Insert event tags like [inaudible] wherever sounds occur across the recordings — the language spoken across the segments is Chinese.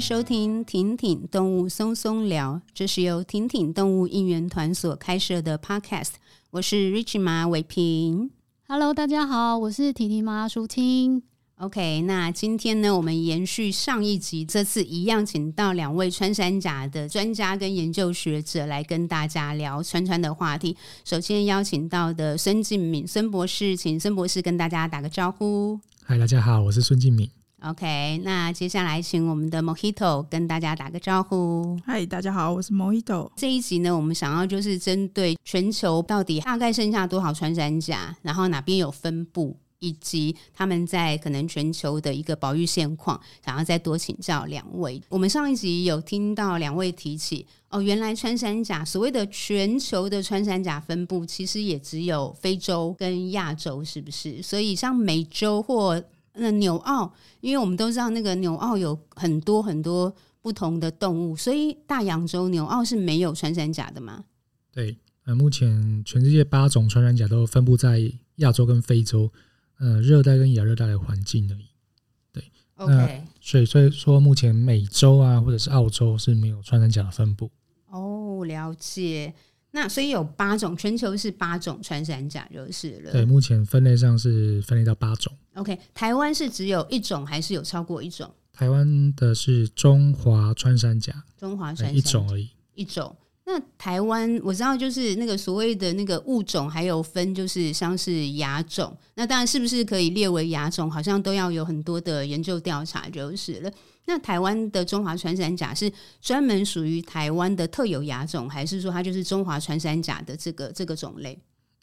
迎收听婷婷动物松松聊，这是由婷婷动物应援团所开设的 Podcast。我是 Rich 妈伟平，Hello，大家好，我是婷婷妈舒清。OK，那今天呢，我们延续上一集，这次一样请到两位穿山甲的专家跟研究学者来跟大家聊穿穿的话题。首先邀请到的孙敬敏孙博士，请孙博士跟大家打个招呼。嗨，大家好，我是孙敬敏。OK，那接下来请我们的 Mojito 跟大家打个招呼。嗨，大家好，我是 Mojito。这一集呢，我们想要就是针对全球到底大概剩下多少穿山甲，然后哪边有分布。以及他们在可能全球的一个保育现况，想要再多请教两位。我们上一集有听到两位提起哦，原来穿山甲所谓的全球的穿山甲分布，其实也只有非洲跟亚洲，是不是？所以像美洲或那纽澳，因为我们都知道那个纽澳有很多很多不同的动物，所以大洋洲纽澳是没有穿山甲的嘛？对，呃，目前全世界八种穿山甲都分布在亚洲跟非洲。呃，热带跟亚热带的环境而已。对，OK。所以，所以说，目前美洲啊，或者是澳洲是没有穿山甲的分布。哦，了解。那所以有八种，全球是八种穿山甲就是了。对，目前分类上是分类到八种。OK，台湾是只有一种，还是有超过一种？台湾的是中华穿山甲，中华穿山甲一种而已，一种。那台湾我知道，就是那个所谓的那个物种，还有分，就是像是亚种。那当然是不是可以列为亚种，好像都要有很多的研究调查就是了。那台湾的中华穿山甲是专门属于台湾的特有亚种，还是说它就是中华穿山甲的这个这个种类？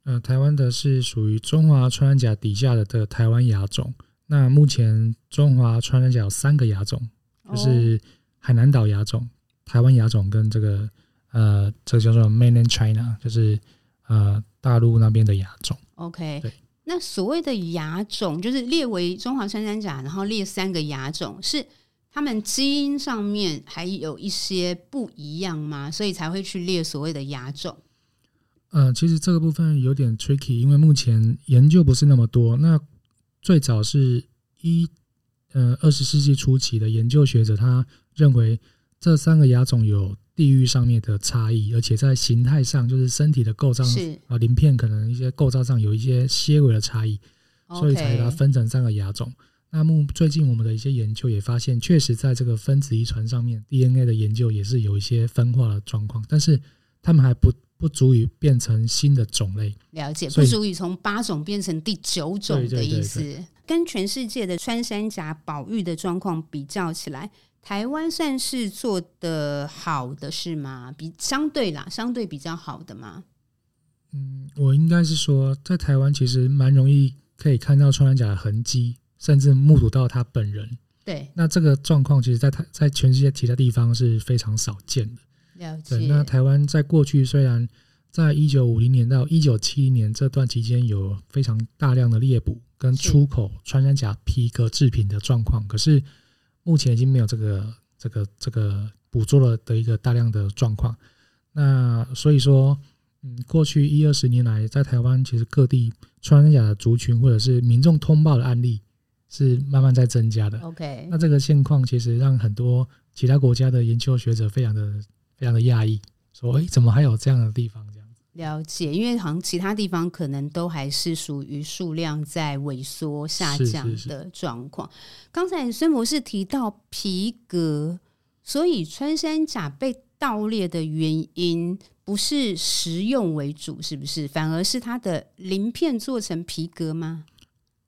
呃，台湾的是属于中华穿山甲底下的的台湾亚种。那目前中华穿山甲有三个亚种，就是海南岛亚种、台湾亚种跟这个。呃，这个叫做 Mainland China，就是呃大陆那边的亚种。OK，对。那所谓的亚种，就是列为中华穿山甲，然后列三个亚种，是他们基因上面还有一些不一样吗？所以才会去列所谓的亚种？呃，其实这个部分有点 tricky，因为目前研究不是那么多。那最早是一呃二十世纪初期的研究学者，他认为这三个亚种有。地域上面的差异，而且在形态上，就是身体的构造啊，鳞片可能一些构造上有一些些微的差异，所以才把它分成三个亚种。那目最近我们的一些研究也发现，确实在这个分子遗传上面，DNA 的研究也是有一些分化的状况，但是他们还不不足以变成新的种类。了解，不足以从八种变成第九种的意思。跟全世界的穿山甲保育的状况比较起来。台湾算是做的好的是吗？比相对啦，相对比较好的吗？嗯，我应该是说，在台湾其实蛮容易可以看到穿山甲的痕迹，甚至目睹到他本人。对，那这个状况其实，在台在全世界其他地方是非常少见的。了解。对，那台湾在过去虽然在一九五零年到一九七零年这段期间有非常大量的猎捕跟出口穿山甲皮革制品的状况，可是。目前已经没有这个这个这个捕捉了的一个大量的状况，那所以说，嗯，过去一二十年来，在台湾其实各地穿山甲的族群或者是民众通报的案例是慢慢在增加的。OK，那这个现况其实让很多其他国家的研究学者非常的非常的讶异，说，哎，怎么还有这样的地方？这样子了解，因为好像其他地方可能都还是属于数量在萎缩下降的状况。刚才孙博士提到皮革，所以穿山甲被盗猎的原因不是食用为主，是不是？反而是它的鳞片做成皮革吗？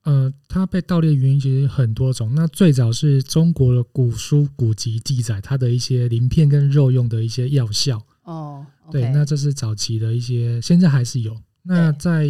呃，它被盗猎的原因其实很多种。那最早是中国的古书古籍记载它的一些鳞片跟肉用的一些药效。哦。Okay. 对，那这是早期的一些，现在还是有。那在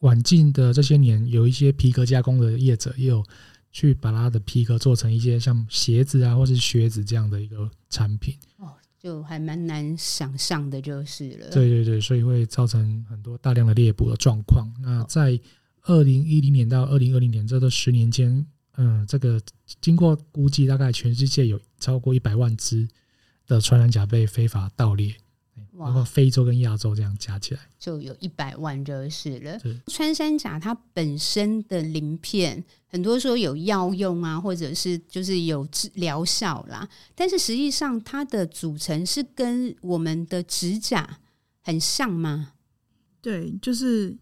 晚近的这些年，有一些皮革加工的业者也有去把它的皮革做成一些像鞋子啊，或是靴子这样的一个产品。哦，就还蛮难想象的，就是了。对对对，所以会造成很多大量的猎捕的状况。那在二零一零年到二零二零年这都十年间，嗯，这个经过估计，大概全世界有超过一百万只的穿山甲被非法盗猎。包括非洲跟亚洲这样加起来，就有一百万就是了。穿山甲它本身的鳞片，很多说有药用啊，或者是就是有治疗效啦，但是实际上它的组成是跟我们的指甲很像吗？对，就是。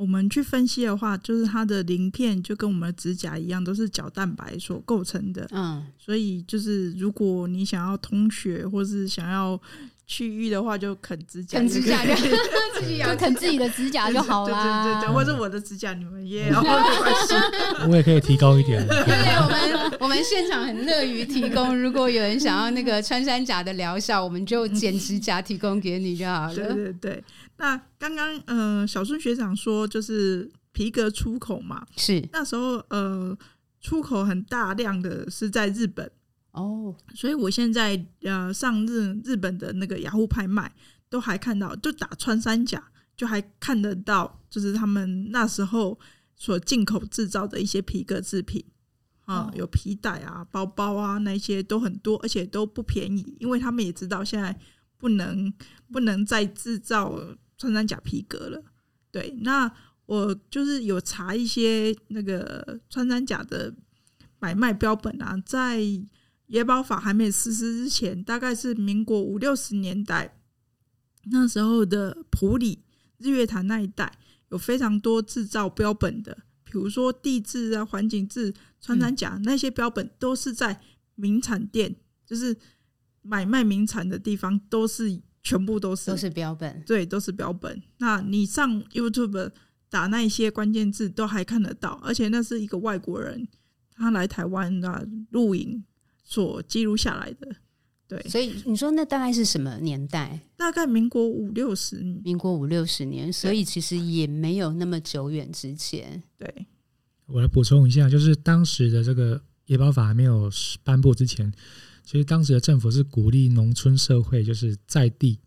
我们去分析的话，就是它的鳞片就跟我们的指甲一样，都是角蛋白所构成的。嗯，所以就是如果你想要通血或是想要去瘀的话，就啃指甲，啃指甲就自己 [laughs] 就啃自己的指甲就好了。对对对，或者我的指甲你们也要没关系。[laughs] 我也可以提高一点。[laughs] 对，我们我们现场很乐于提供，如果有人想要那个穿山甲的疗效，我们就剪指甲提供给你就好了。对对对。那刚刚呃，小孙学长说就是皮革出口嘛，是。那时候呃，出口很大量的是在日本。哦，所以我现在呃上日日本的那个雅虎拍卖都还看到，就打穿山甲就还看得到，就是他们那时候所进口制造的一些皮革制品。啊，有皮带啊、包包啊那些都很多，而且都不便宜，因为他们也知道现在不能不能再制造。穿山甲皮革了，对，那我就是有查一些那个穿山甲的买卖标本啊，在野保法还没实施之前，大概是民国五六十年代那时候的普里日月潭那一带，有非常多制造标本的，比如说地质啊、环境志、穿山甲、嗯、那些标本，都是在名产店，就是买卖名产的地方，都是。全部都是都是标本，对，都是标本。那你上 YouTube 打那一些关键字，都还看得到。而且那是一个外国人，他来台湾啊录影所记录下来的。对，所以你说那大概是什么年代？大概民国五六十，民国五六十年。所以其实也没有那么久远之前。对，我来补充一下，就是当时的这个野保法还没有颁布之前。其实当时的政府是鼓励农村社会，就是在地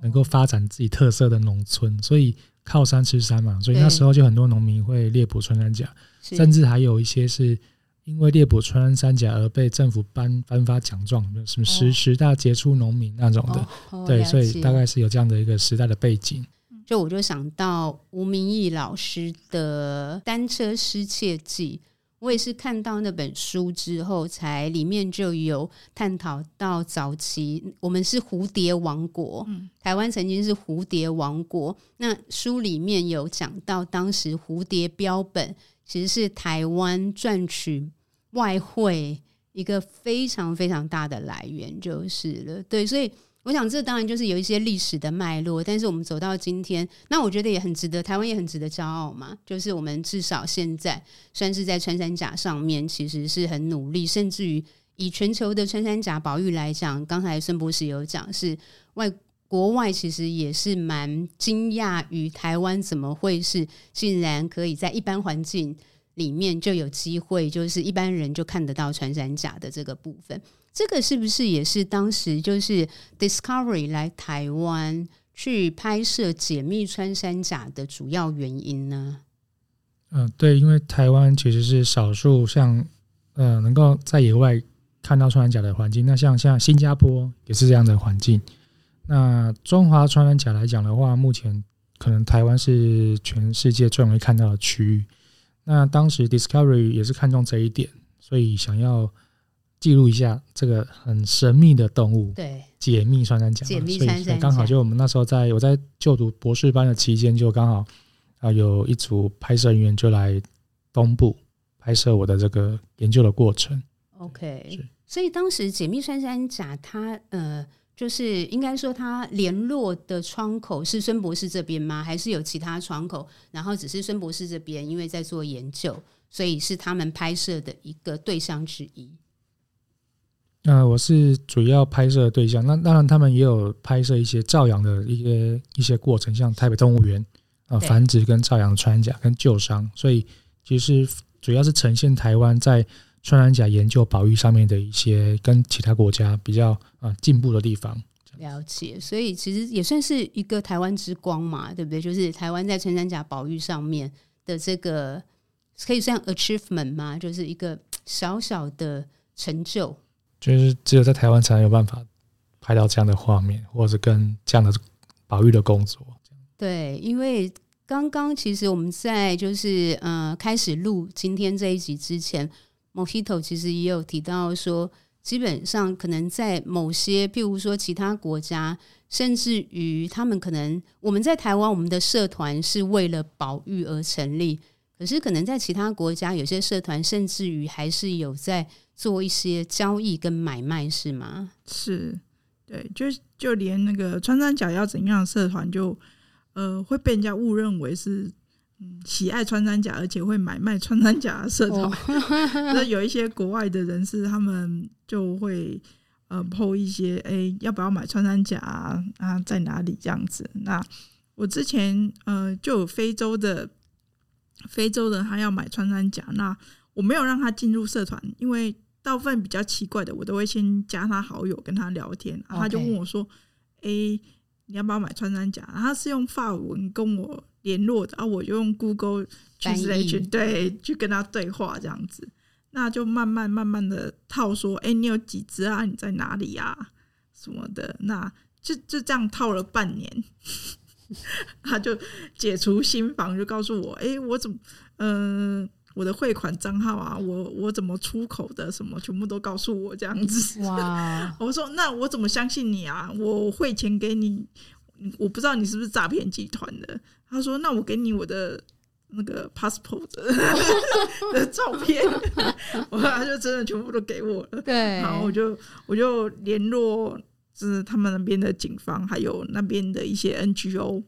能够发展自己特色的农村，所以靠山吃山嘛，所以那时候就很多农民会猎捕穿山甲，甚至还有一些是因为猎捕穿山甲而被政府颁颁发奖状，什么十十大杰出农民那种的，对，所以大概是有这样的一个时代的背景。就我就想到吴明义老师的《单车失窃记》。我也是看到那本书之后，才里面就有探讨到早期我们是蝴蝶王国，台湾曾经是蝴蝶王国。那书里面有讲到，当时蝴蝶标本其实是台湾赚取外汇一个非常非常大的来源，就是了。对，所以。我想，这当然就是有一些历史的脉络，但是我们走到今天，那我觉得也很值得，台湾也很值得骄傲嘛。就是我们至少现在算是在穿山甲上面，其实是很努力，甚至于以全球的穿山甲保育来讲，刚才孙博士有讲，是外国外其实也是蛮惊讶于台湾怎么会是竟然可以在一般环境里面就有机会，就是一般人就看得到穿山甲的这个部分。这个是不是也是当时就是 Discovery 来台湾去拍摄解密穿山甲的主要原因呢？嗯，对，因为台湾其实是少数像呃能够在野外看到穿山甲的环境。那像像新加坡也是这样的环境。那中华穿山甲来讲的话，目前可能台湾是全世界最容易看到的区域。那当时 Discovery 也是看中这一点，所以想要。记录一下这个很神秘的动物，对，解密穿山甲，解密穿山甲，刚好就我们那时候在我在就读博士班的期间，就刚好啊有一组拍摄人员就来东部拍摄我的这个研究的过程。OK，所以当时解密穿山甲，它呃就是应该说它联络的窗口是孙博士这边吗？还是有其他窗口？然后只是孙博士这边因为在做研究，所以是他们拍摄的一个对象之一。那、呃、我是主要拍摄的对象，那当然他们也有拍摄一些照养的一些一些过程，像台北动物园啊、呃、繁殖跟照养穿山甲跟救伤，所以其实主要是呈现台湾在穿山甲研究保育上面的一些跟其他国家比较啊进步的地方。了解，所以其实也算是一个台湾之光嘛，对不对？就是台湾在穿山甲保育上面的这个可以算 achievement 吗？就是一个小小的成就。就是只有在台湾才有办法拍到这样的画面，或者是跟这样的保育的工作。对，因为刚刚其实我们在就是呃开始录今天这一集之前，Mojito 其实也有提到说，基本上可能在某些譬如说其他国家，甚至于他们可能我们在台湾，我们的社团是为了保育而成立，可是可能在其他国家，有些社团甚至于还是有在做一些交易跟买卖，是吗？是，对，就就连那个穿山甲要怎样的社团就。呃，会被人家误认为是嗯喜爱穿山甲，而且会买卖穿山甲的社团。那、哦、[laughs] 有一些国外的人士，他们就会呃 po 一些，哎、欸，要不要买穿山甲啊？啊，在哪里这样子？那我之前呃就有非洲的非洲的他要买穿山甲，那我没有让他进入社团，因为大部分比较奇怪的，我都会先加他好友，跟他聊天。他就问我说，哎、欸。你要不要买穿山甲？然后他是用法文跟我联络的，啊我就用 Google Translate 对去跟他对话这样子，那就慢慢慢慢的套说，哎、欸，你有几只啊？你在哪里呀、啊？什么的，那就就这样套了半年，[laughs] 他就解除新房，就告诉我，哎、欸，我怎么，嗯、呃。我的汇款账号啊，我我怎么出口的，什么全部都告诉我这样子。哇！[laughs] 我说那我怎么相信你啊？我汇钱给你，我不知道你是不是诈骗集团的。他说那我给你我的那个 passport 的 [laughs] 照片，我他就真的全部都给我了。对，然后我就我就联络就是他们那边的警方，还有那边的一些 NGO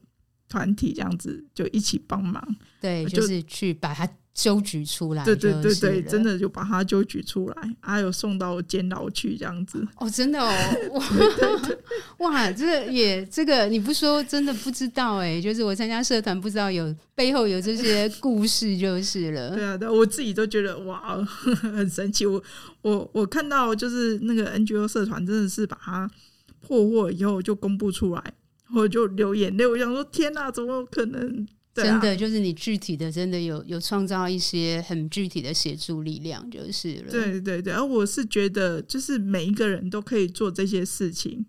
团体，这样子就一起帮忙。对，就是去把他。揪举出来，对对对对，真的就把他揪举出来，还有送到监牢去这样子。哦，真的哦，[laughs] [laughs] 哇，这也这个你不说真的不知道哎，就是我参加社团不知道有背后有这些故事就是了。对啊，对，我自己都觉得哇，很神奇。我我我看到就是那个 NGO 社团真的是把它破获以后就公布出来，我就流眼泪。我想说，天哪，怎么有可能？啊、真的就是你具体的，真的有有创造一些很具体的协助力量，就是了。对对对，而我是觉得，就是每一个人都可以做这些事情，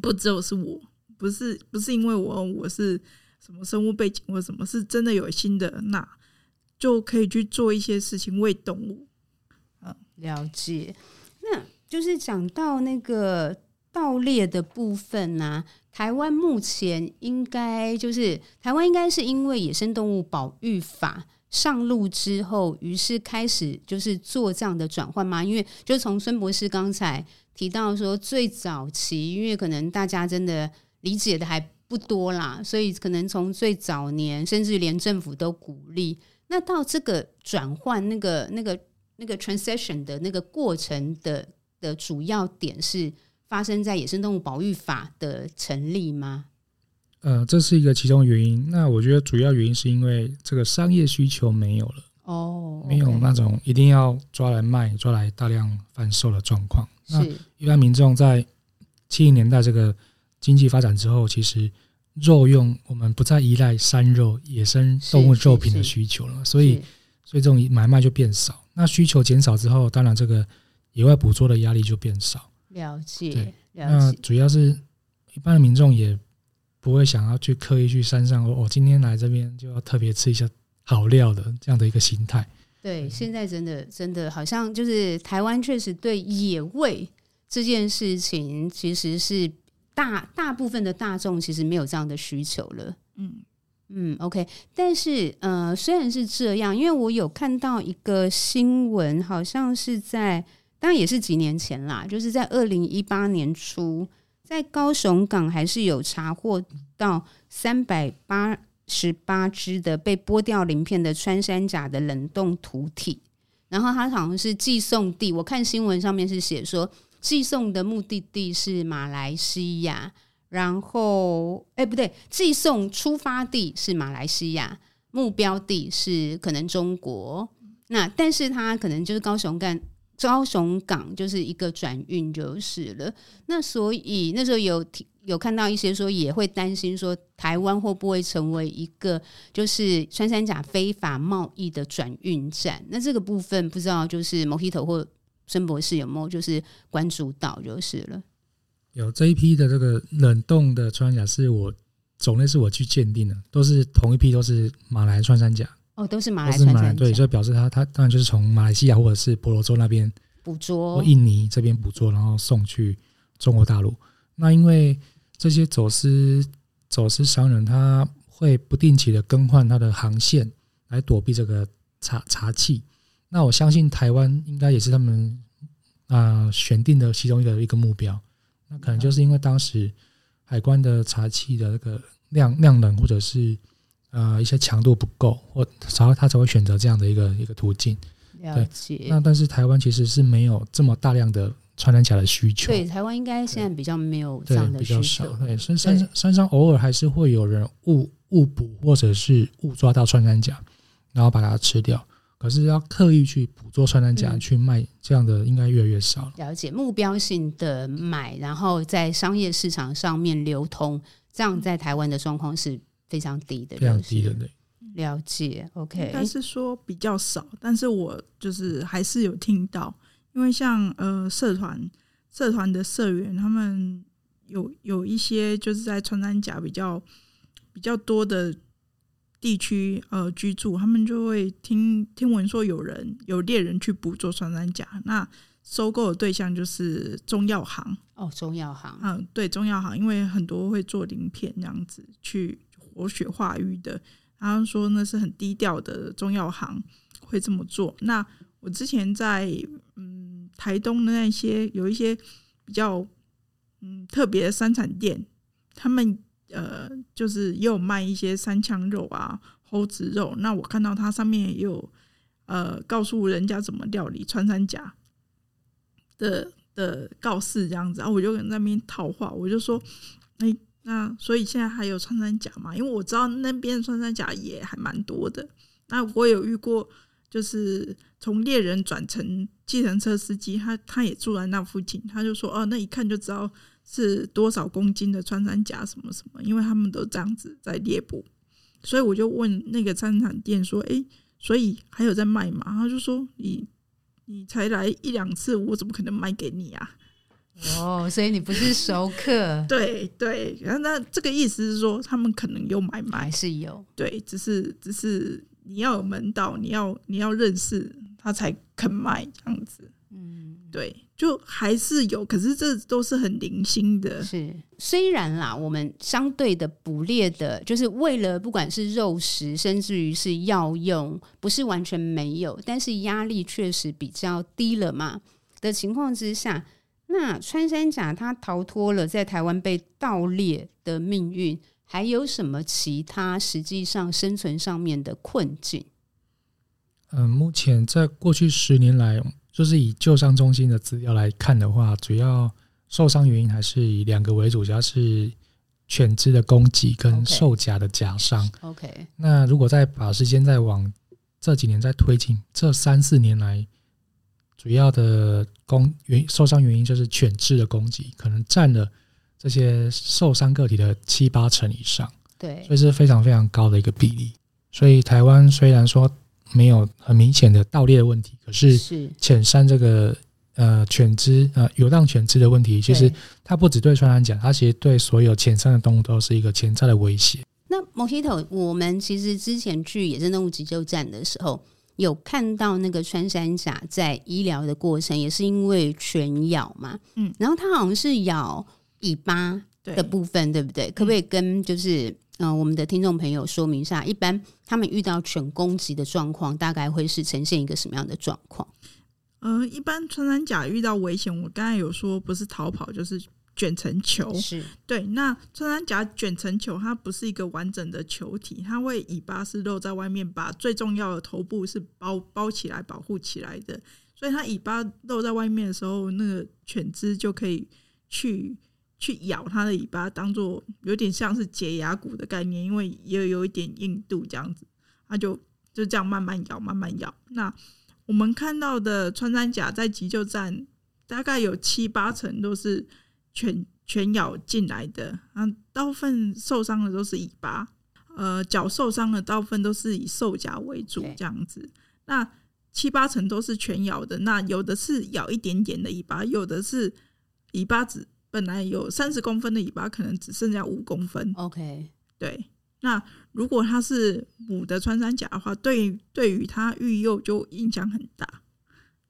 不只有是我，不是不是因为我我是什么生物背景或什么，是真的有心的，那就可以去做一些事情为动物。嗯，了解。那就是讲到那个盗猎的部分呢、台湾目前应该就是台湾应该是因为野生动物保育法上路之后，于是开始就是做这样的转换吗？因为就从孙博士刚才提到说，最早期因为可能大家真的理解的还不多啦，所以可能从最早年，甚至连政府都鼓励，那到这个转换那个那个那个 transition 的那个过程的的主要点是。发生在野生动物保育法的成立吗？呃，这是一个其中原因。那我觉得主要原因是因为这个商业需求没有了哦，没有那种一定要抓来卖、抓来大量贩售的状况。那一般民众在七零年代这个经济发展之后，其实肉用我们不再依赖山肉、野生动物肉品的需求了，所以所以这种买卖就变少。那需求减少之后，当然这个野外捕捉的压力就变少。了解，对，那主要是一般的民众也不会想要去刻意去山上，我、哦、今天来这边就要特别吃一下好料的这样的一个心态。对，现在真的真的好像就是台湾确实对野味这件事情，其实是大大部分的大众其实没有这样的需求了。嗯嗯，OK，但是呃，虽然是这样，因为我有看到一个新闻，好像是在。当然也是几年前啦，就是在二零一八年初，在高雄港还是有查获到三百八十八只的被剥掉鳞片的穿山甲的冷冻土体，然后它好像是寄送地，我看新闻上面是写说寄送的目的地是马来西亚，然后哎不对，寄送出发地是马来西亚，目标地是可能中国，那但是它可能就是高雄干。高雄港就是一个转运就是了，那所以那时候有有看到一些说也会担心说台湾会不会成为一个就是穿山甲非法贸易的转运站？那这个部分不知道就是 Mojito 或孙博士有没有就是关注到就是了。有这一批的这个冷冻的穿山甲是我种类是我去鉴定的，都是同一批，都是马来穿山甲。哦，都是马来穿山甲。对，所以表示他他当然就是从马来西亚或者是婆罗洲那边捕捉，或印尼这边捕捉，然后送去中国大陆。那因为这些走私走私商人，他会不定期的更换他的航线来躲避这个查查缉。那我相信台湾应该也是他们啊、呃、选定的其中一个一个目标。那可能就是因为当时海关的查缉的那个量量能或者是呃一些强度不够，或然后他才会选择这样的一个一个途径。了解。那但是台湾其实是没有这么大量的穿山甲的需求。对，台湾应该现在比较没有这样的需求。对，山山山上偶尔还是会有人误误捕或者是误抓到穿山甲，然后把它吃掉。可是要刻意去捕捉穿山甲去卖，这样的应该越来越少了。了解，目标性的买，然后在商业市场上面流通，这样在台湾的状况是非常低的，非常低的。对，了解。OK，但是说比较少，但是我就是还是有听到，因为像呃社团社团的社员，他们有有一些就是在穿山甲比较比较多的。地区呃居住，他们就会听听闻说有人有猎人去捕捉穿山甲，那收购的对象就是中药行哦，中药行，嗯，对，中药行，因为很多会做鳞片这样子去活血化瘀的，然后说那是很低调的中药行会这么做。那我之前在嗯台东的那些有一些比较嗯特别的山产店，他们。呃，就是也有卖一些三枪肉啊、猴子肉。那我看到它上面也有呃，告诉人家怎么料理穿山甲的的告示这样子啊，我就在那边套话，我就说，哎、那所以现在还有穿山甲嘛？因为我知道那边穿山甲也还蛮多的。那我有遇过，就是从猎人转成计程车司机，他他也住在那附近，他就说，哦，那一看就知道。是多少公斤的穿山甲什么什么？因为他们都这样子在猎捕，所以我就问那个山产店说：“哎、所以还有在卖吗？”他就说：“你你才来一两次，我怎么可能卖给你啊？”哦，所以你不是熟客？对 [laughs] 对，然后那这个意思是说，他们可能有买卖，还是有？对，只是只是你要有门道，你要你要认识他才肯卖这样子。嗯，对。就还是有，可是这都是很零星的。是，虽然啦，我们相对的捕猎的，就是为了不管是肉食，甚至于是药用，不是完全没有，但是压力确实比较低了嘛的情况之下，那穿山甲它逃脱了在台湾被盗猎的命运，还有什么其他实际上生存上面的困境？嗯，目前在过去十年来。就是以救伤中心的资料来看的话，主要受伤原因还是以两个为主，主要是犬只的攻击跟兽甲的夹伤。OK，那如果再把时间再往这几年再推进，这三四年来，主要的攻原受伤原因就是犬只的攻击，可能占了这些受伤个体的七八成以上。对，所以是非常非常高的一个比例。所以台湾虽然说。没有很明显的盗猎的问题，可是浅山这个呃犬只呃游荡犬只的问题，其实它不只对穿山甲，它其实对所有浅山的动物都是一个潜在的威胁。那 Mojito，我们其实之前去野生动物急救站的时候，有看到那个穿山甲在医疗的过程，也是因为犬咬嘛，嗯，然后它好像是咬尾巴的部分，对，对不对？可不可以跟就是？嗯、呃，我们的听众朋友说明一下，一般他们遇到犬攻击的状况，大概会是呈现一个什么样的状况？呃，一般穿山甲遇到危险，我刚才有说不是逃跑就是卷成球，是对。那穿山甲卷成球，它不是一个完整的球体，它会尾巴是露在外面，把最重要的头部是包包起来、保护起来的。所以它尾巴露在外面的时候，那个犬只就可以去。去咬它的尾巴，当做有点像是解牙骨的概念，因为也有一点硬度这样子，它就就这样慢慢咬，慢慢咬。那我们看到的穿山甲在急救站，大概有七八成都是犬犬咬进来的，啊，大部分受伤的都是尾巴，呃，脚受伤的大部分都是以兽夹为主这样子。那七八成都是全咬的，那有的是咬一点点的尾巴，有的是尾巴只。本来有三十公分的尾巴，可能只剩下五公分。OK，对。那如果它是母的穿山甲的话，对对于它育幼就影响很大。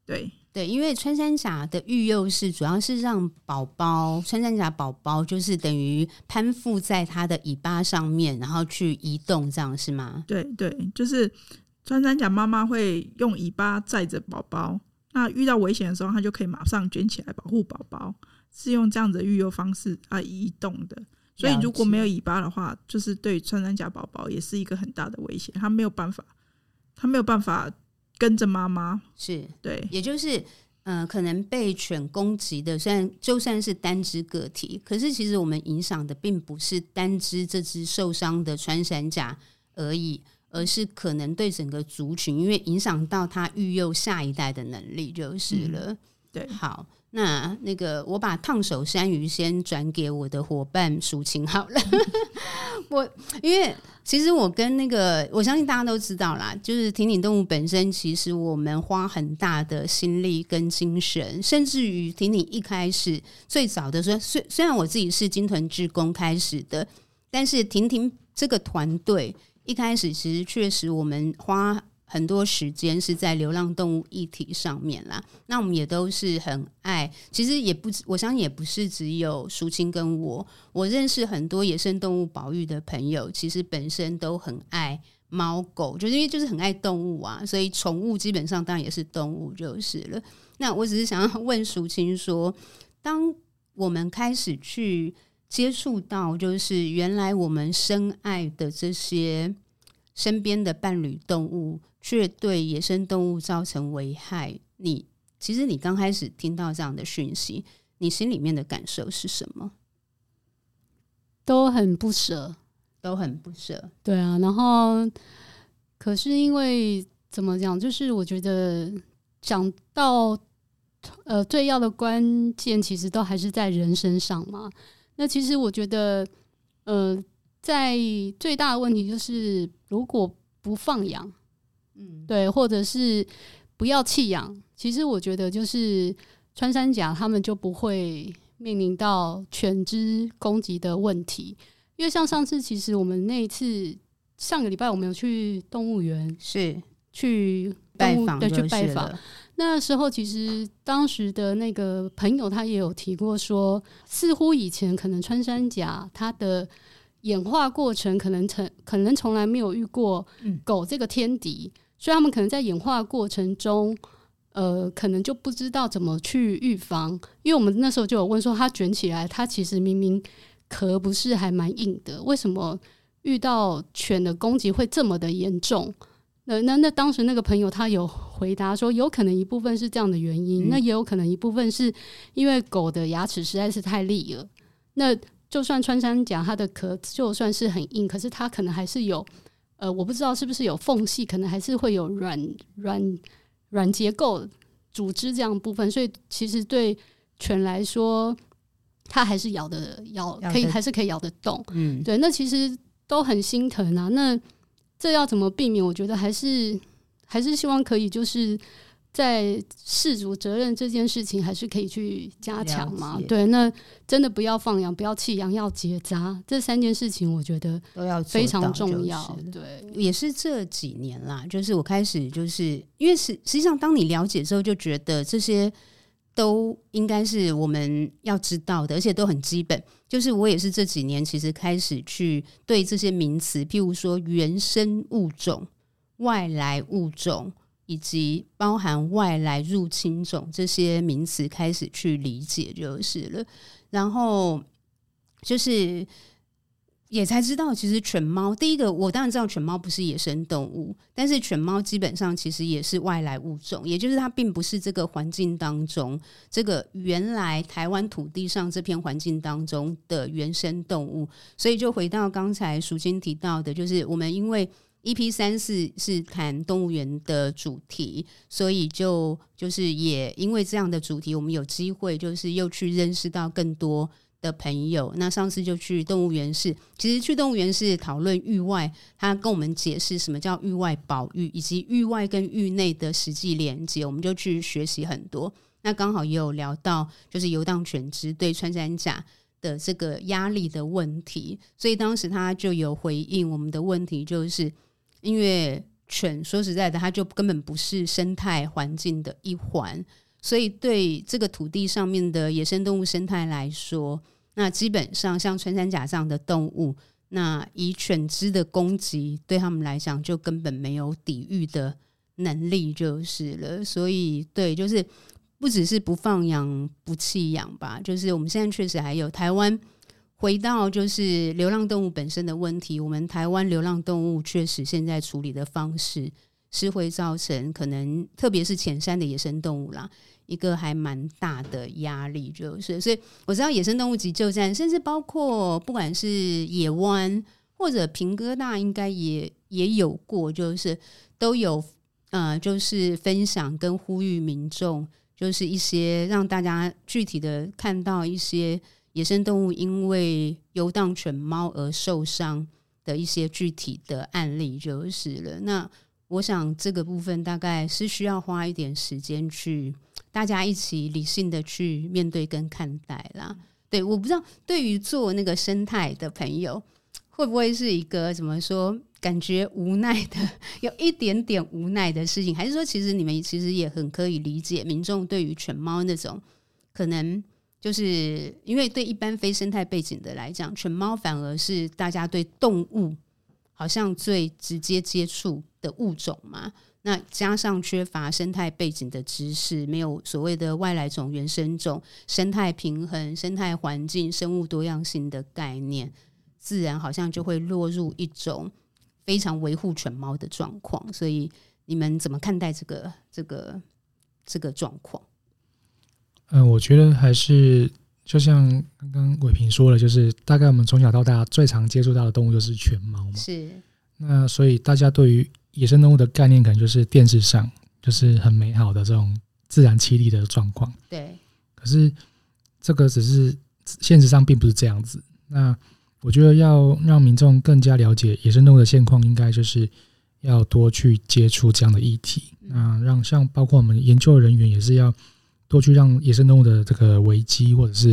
对对，因为穿山甲的育幼是主要是让宝宝穿山甲宝宝就是等于攀附在它的尾巴上面，然后去移动，这样是吗？对对，就是穿山甲妈妈会用尾巴载着宝宝，那遇到危险的时候，它就可以马上卷起来保护宝宝，是用这样的育幼方式啊移动的。所以如果没有尾巴的话，就是对穿山甲宝宝也是一个很大的危险。它没有办法，它没有办法跟着妈妈。是对，也就是呃，可能被犬攻击的，虽然就算是单只个体，可是其实我们影响的并不是单只这只受伤的穿山甲而已，而是可能对整个族群，因为影响到它育幼下一代的能力就是了。嗯、对，好。那那个，我把烫手山芋先转给我的伙伴淑琴好了。[laughs] 我因为其实我跟那个，我相信大家都知道啦，就是婷婷动物本身，其实我们花很大的心力跟精神，甚至于婷婷一开始最早的时候，虽虽然我自己是金屯志工开始的，但是婷婷这个团队一开始其实确实我们花。很多时间是在流浪动物议题上面啦，那我们也都是很爱，其实也不，我相信也不是只有淑清跟我，我认识很多野生动物保育的朋友，其实本身都很爱猫狗，就是因为就是很爱动物啊，所以宠物基本上当然也是动物就是了。那我只是想要问淑清说，当我们开始去接触到，就是原来我们深爱的这些身边的伴侣动物。却对野生动物造成危害，你其实你刚开始听到这样的讯息，你心里面的感受是什么？都很不舍，都很不舍。对啊，然后可是因为怎么讲，就是我觉得讲到呃最要的关键，其实都还是在人身上嘛。那其实我觉得，呃，在最大的问题就是如果不放养。嗯，对，或者是不要弃养。其实我觉得，就是穿山甲他们就不会面临到犬只攻击的问题。因为像上次，其实我们那一次上个礼拜，我们有去动物园，是去拜访，对，去拜访。那时候，其实当时的那个朋友他也有提过说，似乎以前可能穿山甲它的演化过程，可能从可能从来没有遇过狗这个天敌。嗯所以他们可能在演化过程中，呃，可能就不知道怎么去预防。因为我们那时候就有问说，它卷起来，它其实明明壳不是还蛮硬的，为什么遇到犬的攻击会这么的严重？那那那当时那个朋友他有回答说，有可能一部分是这样的原因，嗯、那也有可能一部分是因为狗的牙齿实在是太利了。那就算穿山甲它的壳就算是很硬，可是它可能还是有。呃，我不知道是不是有缝隙，可能还是会有软软软结构组织这样部分，所以其实对犬来说，它还是咬的咬可以，还是可以咬得动。嗯，对，那其实都很心疼啊。那这要怎么避免？我觉得还是还是希望可以就是。在事主责任这件事情，还是可以去加强嘛？对，那真的不要放羊，不要弃羊，要结扎，这三件事情我觉得都要非常重要。对，也是这几年啦，就是我开始就是因为实实际上，当你了解之后，就觉得这些都应该是我们要知道的，而且都很基本。就是我也是这几年其实开始去对这些名词，譬如说原生物种、外来物种。以及包含外来入侵种这些名词开始去理解就是了，然后就是也才知道，其实犬猫第一个，我当然知道犬猫不是野生动物，但是犬猫基本上其实也是外来物种，也就是它并不是这个环境当中这个原来台湾土地上这片环境当中的原生动物，所以就回到刚才淑清提到的，就是我们因为。EP 三四是谈动物园的主题，所以就就是也因为这样的主题，我们有机会就是又去认识到更多的朋友，那上次就去动物园是，其实去动物园是讨论域外，他跟我们解释什么叫域外保育，以及域外跟域内的实际连接，我们就去学习很多。那刚好也有聊到，就是游荡犬只对穿山甲的这个压力的问题，所以当时他就有回应我们的问题，就是因为犬说实在的，它就根本不是生态环境的一环，所以对这个土地上面的野生动物生态来说。那基本上，像穿山甲这样的动物，那以犬只的攻击，对他们来讲就根本没有抵御的能力，就是了。所以，对，就是不只是不放养、不弃养吧，就是我们现在确实还有台湾。回到就是流浪动物本身的问题，我们台湾流浪动物确实现在处理的方式是会造成可能，特别是浅山的野生动物啦。一个还蛮大的压力，就是所以我知道野生动物急救站，甚至包括不管是野湾或者平哥大，应该也也有过，就是都有呃，就是分享跟呼吁民众，就是一些让大家具体的看到一些野生动物因为游荡犬猫而受伤的一些具体的案例，就是了。那我想这个部分大概是需要花一点时间去。大家一起理性的去面对跟看待啦。对，我不知道对于做那个生态的朋友，会不会是一个怎么说，感觉无奈的，有一点点无奈的事情，还是说其实你们其实也很可以理解民众对于犬猫那种可能，就是因为对一般非生态背景的来讲，犬猫反而是大家对动物好像最直接接触的物种嘛。那加上缺乏生态背景的知识，没有所谓的外来种、原生种、生态平衡、生态环境、生物多样性的概念，自然好像就会落入一种非常维护犬猫的状况。所以你们怎么看待这个、这个、这个状况？嗯、呃，我觉得还是就像刚刚伟平说了，就是大概我们从小到大最常接触到的动物就是犬猫嘛。是。那所以大家对于野生动物的概念可能就是电视上就是很美好的这种自然凄厉的状况，对。可是这个只是现实上并不是这样子。那我觉得要让民众更加了解野生动物的现况，应该就是要多去接触这样的议题。那让像包括我们研究人员也是要多去让野生动物的这个危机或者是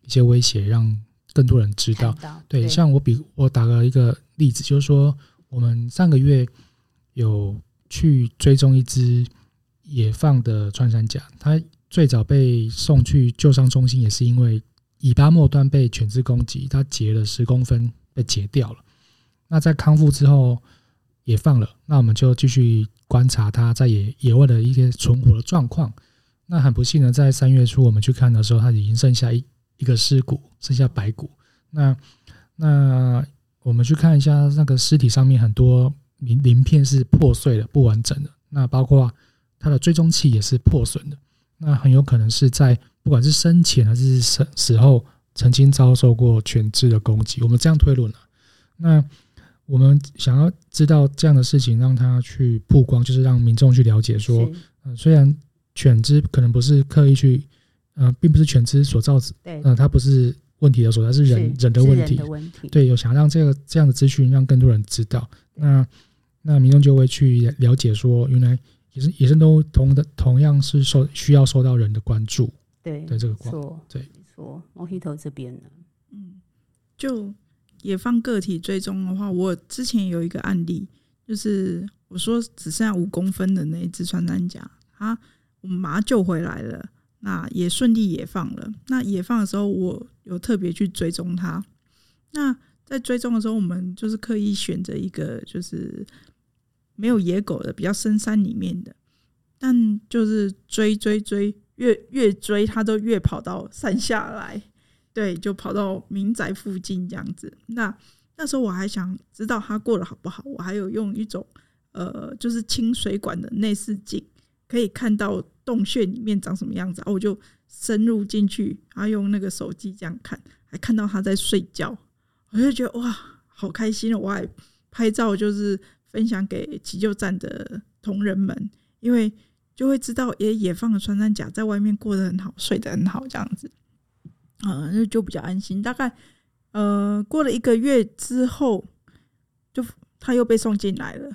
一些威胁，让更多人知道。对，像我比我打了一个例子，就是说我们上个月。有去追踪一只野放的穿山甲，它最早被送去救伤中心，也是因为尾巴末端被犬只攻击，它截了十公分，被截掉了。那在康复之后也放了，那我们就继续观察它在野野外的一些存活的状况。那很不幸呢，在三月初我们去看的时候，它已经剩下一一个尸骨，剩下白骨。那那我们去看一下那个尸体上面很多。鳞鳞片是破碎的、不完整的，那包括它的追踪器也是破损的，那很有可能是在不管是生前还是死死后，曾经遭受过犬只的攻击。我们这样推论了，那我们想要知道这样的事情，让它去曝光，就是让民众去了解说，呃，虽然犬只可能不是刻意去，呃，并不是犬只所造成，对，呃，它不是问题的所在，是人是人的问题，问题。对，有想让这个这样的资讯让更多人知道，那。那民众就会去了解说，原来野生野生动物同的同样是受需要受到人的关注，对，对这个关，对，没错。莫希头这边呢，嗯，就野放个体追踪的话，我之前有一个案例，就是我说只剩下五公分的那一只穿山甲，它我们把它救回来了，那也顺利野放了。那野放的时候，我有特别去追踪它。那在追踪的时候，我们就是刻意选择一个就是。没有野狗的，比较深山里面的，但就是追追追，越越追它都越跑到山下来，对，就跑到民宅附近这样子。那那时候我还想知道它过得好不好，我还有用一种呃，就是清水管的内视镜，可以看到洞穴里面长什么样子，然后我就深入进去，然后用那个手机这样看，还看到他在睡觉，我就觉得哇，好开心哦！我还拍照就是。分享给急救站的同仁们，因为就会知道，也野放的穿山甲在外面过得很好，睡得很好，这样子。啊、呃，就比较安心。大概呃过了一个月之后，就他又被送进来了，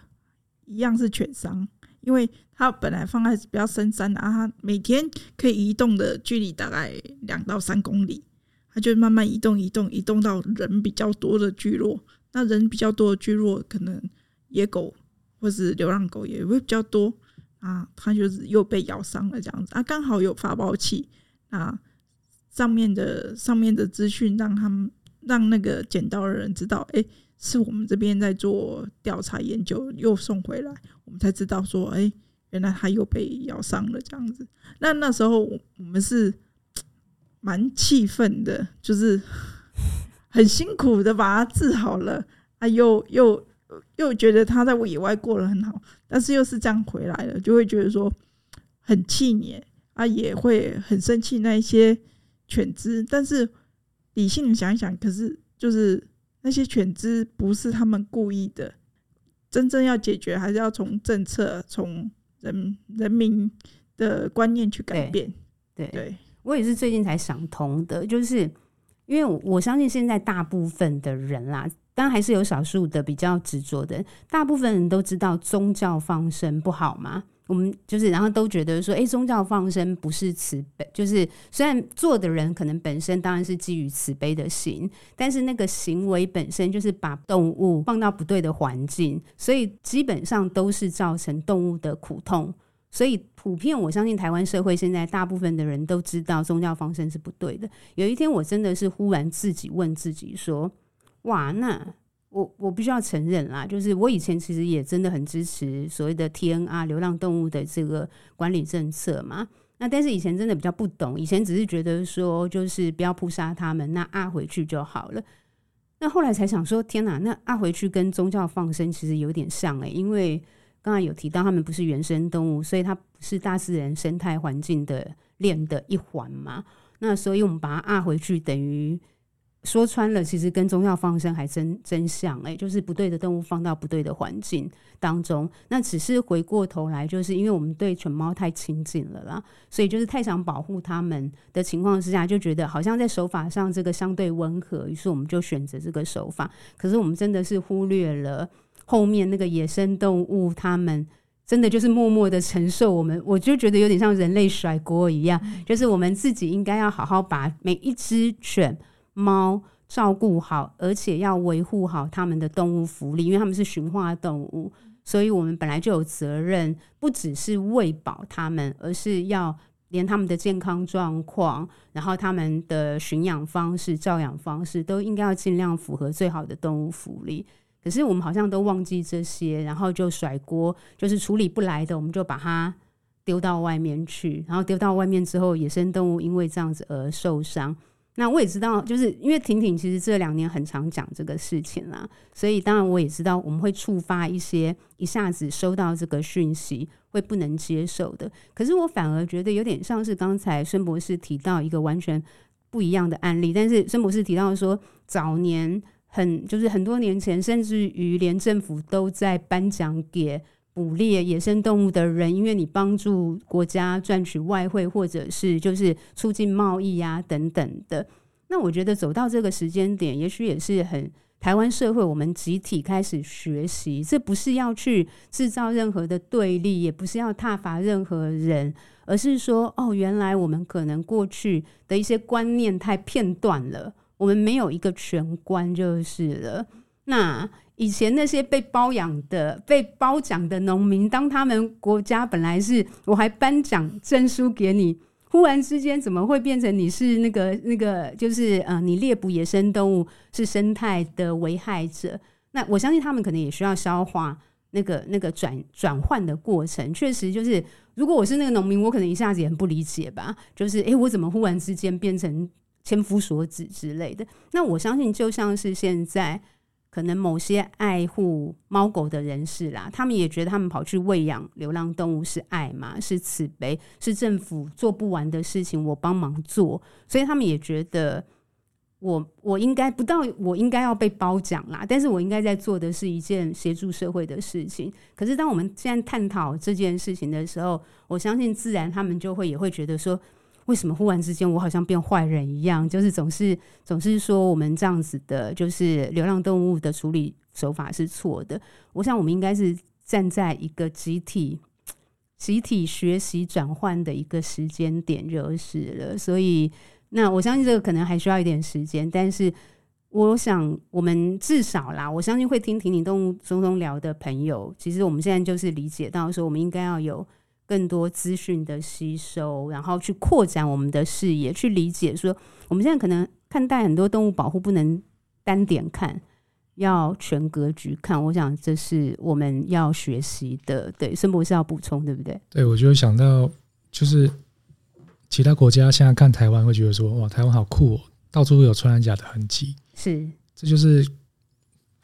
一样是犬伤，因为它本来放在比较深山的，啊，它每天可以移动的距离大概两到三公里，它就慢慢移动，移动，移动到人比较多的聚落。那人比较多的聚落，可能野狗或是流浪狗也会比较多啊。它就是又被咬伤了这样子啊，刚好有发报器啊，上面的上面的资讯让他们让那个捡到的人知道，哎、是我们这边在做调查研究，又送回来，我们才知道说，哎、原来他又被咬伤了这样子。那那时候我们是 [tsk] 蛮气愤的，就是。[laughs] 很辛苦的把它治好了，啊，又又又觉得他在野外过得很好，但是又是这样回来了，就会觉得说很气馁啊，也会很生气那一些犬只。但是理性想一想，可是就是那些犬只不是他们故意的，真正要解决还是要从政策、从人人民的观念去改变。对，对，对，我也是最近才想通的，就是。因为我相信现在大部分的人啦，当然还是有少数的比较执着的，大部分人都知道宗教放生不好嘛。我们就是，然后都觉得说，诶，宗教放生不是慈悲，就是虽然做的人可能本身当然是基于慈悲的心，但是那个行为本身就是把动物放到不对的环境，所以基本上都是造成动物的苦痛。所以，普遍我相信台湾社会现在大部分的人都知道宗教放生是不对的。有一天，我真的是忽然自己问自己说：“哇，那我我必须要承认啦，就是我以前其实也真的很支持所谓的 TNR 流浪动物的这个管理政策嘛。那但是以前真的比较不懂，以前只是觉得说就是不要扑杀他们，那押回去就好了。那后来才想说，天哪，那押回去跟宗教放生其实有点像诶、因为。刚才有提到，他们不是原生动物，所以它不是大自然生态环境的链的一环嘛。那所以我们把它押回去，等于说穿了，其实跟中药放生还真真像哎，就是不对的动物放到不对的环境当中。那只是回过头来，就是因为我们对犬猫太亲近了啦，所以就是太想保护它们的情况之下，就觉得好像在手法上这个相对温和，于是我们就选择这个手法。可是我们真的是忽略了。后面那个野生动物，他们真的就是默默的承受我们，我就觉得有点像人类甩锅一样，就是我们自己应该要好好把每一只犬猫照顾好，而且要维护好他们的动物福利，因为他们是驯化动物，所以我们本来就有责任，不只是喂饱他们，而是要连他们的健康状况，然后他们的驯养方式、照养方式，都应该要尽量符合最好的动物福利。可是我们好像都忘记这些，然后就甩锅，就是处理不来的，我们就把它丢到外面去。然后丢到外面之后，野生动物因为这样子而受伤。那我也知道，就是因为婷婷其实这两年很常讲这个事情啦，所以当然我也知道我们会触发一些一下子收到这个讯息会不能接受的。可是我反而觉得有点像是刚才孙博士提到一个完全不一样的案例，但是孙博士提到说早年。很就是很多年前，甚至于连政府都在颁奖给捕猎野生动物的人，因为你帮助国家赚取外汇，或者是就是促进贸易啊等等的。那我觉得走到这个时间点，也许也是很台湾社会，我们集体开始学习，这不是要去制造任何的对立，也不是要挞伐任何人，而是说，哦，原来我们可能过去的一些观念太片段了。我们没有一个全观就是了。那以前那些被包养的、被褒奖的农民，当他们国家本来是我还颁奖证书给你，忽然之间怎么会变成你是那个那个？就是呃，你猎捕野生动物是生态的危害者。那我相信他们可能也需要消化那个那个转转换的过程。确实，就是如果我是那个农民，我可能一下子也很不理解吧。就是诶，我怎么忽然之间变成？千夫所指之类的，那我相信就像是现在可能某些爱护猫狗的人士啦，他们也觉得他们跑去喂养流浪动物是爱嘛，是慈悲，是政府做不完的事情，我帮忙做，所以他们也觉得我我应该不到我应该要被褒奖啦，但是我应该在做的是一件协助社会的事情。可是当我们现在探讨这件事情的时候，我相信自然他们就会也会觉得说。为什么忽然之间我好像变坏人一样？就是总是总是说我们这样子的，就是流浪动物的处理手法是错的。我想我们应该是站在一个集体集体学习转换的一个时间点就是了。所以，那我相信这个可能还需要一点时间，但是我想我们至少啦，我相信会听婷婷动物松松聊的朋友，其实我们现在就是理解到说，我们应该要有。更多资讯的吸收，然后去扩展我们的视野，去理解说，我们现在可能看待很多动物保护不能单点看，要全格局看。我想这是我们要学习的。对，孙博士要补充，对不对？对，我就想到，就是其他国家现在看台湾，会觉得说，哇，台湾好酷哦，到处都有穿山甲的痕迹。是，这就是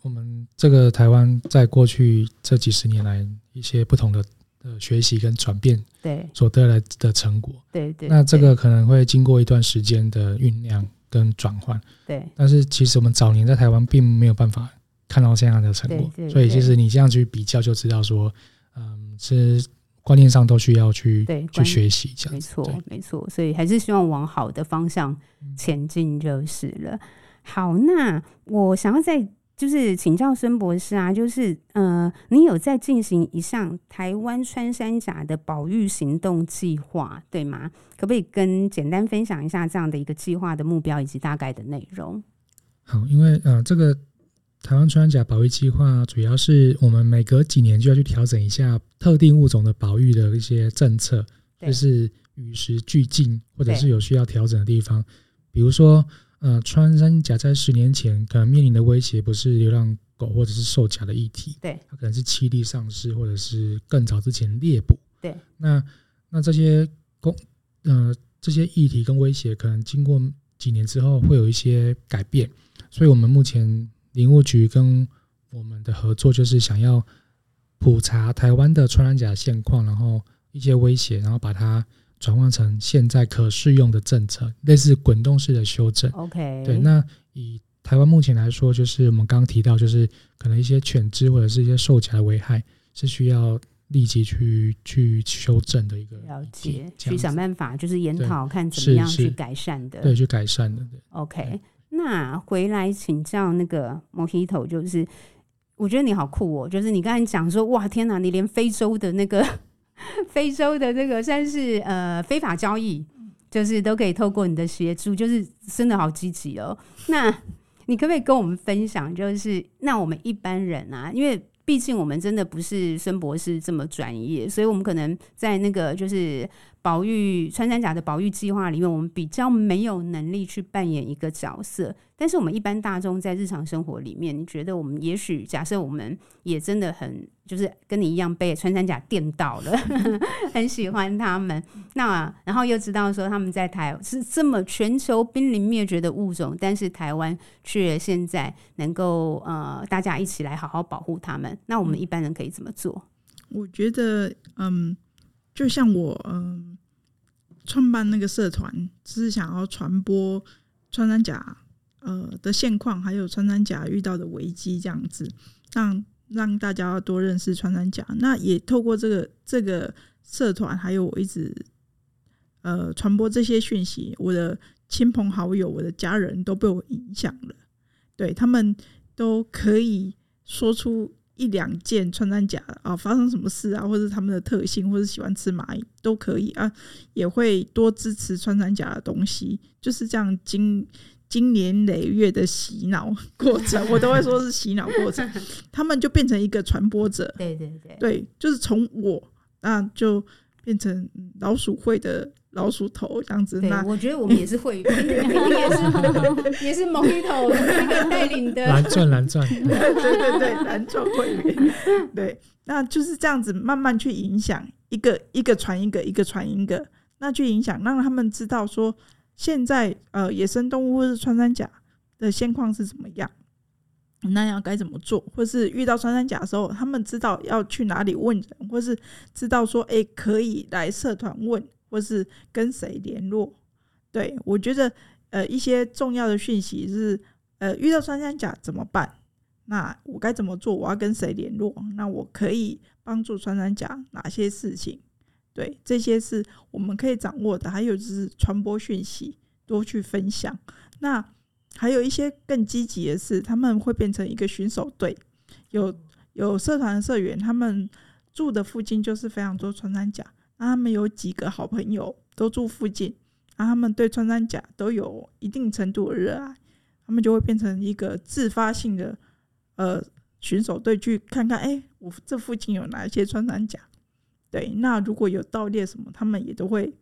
我们这个台湾在过去这几十年来一些不同的。的学习跟转变，对所带来的成果，对对，那这个可能会经过一段时间的酝酿跟转换，对。但是其实我们早年在台湾并没有办法看到这样的成果，所以其实你这样去比较就知道说，嗯，是观念上都需要去对去学习，这样没错没错。所以还是希望往好的方向前进就是了。好，那我想要再。就是请教孙博士啊，就是呃，你有在进行一项台湾穿山甲的保育行动计划，对吗？可不可以跟简单分享一下这样的一个计划的目标以及大概的内容？好，因为呃，这个台湾穿山甲保育计划主要是我们每隔几年就要去调整一下特定物种的保育的一些政策，就是与时俱进，或者是有需要调整的地方，比如说。呃，穿山甲在十年前可能面临的威胁不是流浪狗或者是兽夹的议题，对，它可能是栖地丧失或者是更早之前猎捕，对。那那这些公呃这些议题跟威胁，可能经过几年之后会有一些改变，所以我们目前林务局跟我们的合作就是想要普查台湾的穿山甲现况，然后一些威胁，然后把它。转换成现在可适用的政策，类似滚动式的修正。OK，对。那以台湾目前来说，就是我们刚刚提到，就是可能一些犬只或者是一些兽夹的危害，是需要立即去去修正的一个了解，去想办法，就是研讨看怎么样去改善的。对，去改善的。OK，那回来请教那个 Mojito，就是我觉得你好酷哦，就是你刚才讲说，哇，天哪，你连非洲的那个。[laughs] 非洲的这个算是呃非法交易，就是都可以透过你的协助，就是真的好积极哦。那你可不可以跟我们分享，就是那我们一般人啊，因为毕竟我们真的不是孙博士这么专业，所以我们可能在那个就是。保育穿山甲的保育计划里面，我们比较没有能力去扮演一个角色。但是我们一般大众在日常生活里面，你觉得我们也许假设我们也真的很就是跟你一样被穿山甲电到了，[laughs] 很喜欢他们。那然后又知道说他们在台是这么全球濒临灭绝的物种，但是台湾却现在能够呃大家一起来好好保护他们。那我们一般人可以怎么做？我觉得嗯。就像我嗯，创办那个社团，只是想要传播穿山甲呃的现况，还有穿山甲遇到的危机这样子，让让大家多认识穿山甲。那也透过这个这个社团，还有我一直呃传播这些讯息，我的亲朋好友、我的家人都被我影响了，对，他们都可以说出。一两件穿山甲啊，发生什么事啊，或者他们的特性，或者喜欢吃蚂蚁都可以啊，也会多支持穿山甲的东西，就是这样经经年累月的洗脑过程，我都会说是洗脑过程，他们就变成一个传播者，对对对，对，就是从我那就变成老鼠会的。老鼠头这样子，对，我觉得我们也是会 [laughs] 员，也是也是 Mojito 那个带领的蓝钻蓝钻，[laughs] 对对对，蓝钻会员，对，那就是这样子慢慢去影响一个一个传一个，一个传一个，那去影响，让他们知道说现在呃野生动物或是穿山甲的现况是怎么样，那要该怎么做，或是遇到穿山甲的时候，他们知道要去哪里问人，或是知道说哎、欸、可以来社团问。或是跟谁联络？对，我觉得，呃，一些重要的讯息是，呃，遇到穿山甲怎么办？那我该怎么做？我要跟谁联络？那我可以帮助穿山甲哪些事情？对，这些是我们可以掌握的。还有就是传播讯息，多去分享。那还有一些更积极的是，他们会变成一个巡守队，有有社团社员，他们住的附近就是非常多穿山甲。那他们有几个好朋友都住附近，啊他们对穿山甲都有一定程度的热爱，他们就会变成一个自发性的呃巡守队，去看看，哎、欸，我这附近有哪一些穿山甲？对，那如果有盗猎什么，他们也都会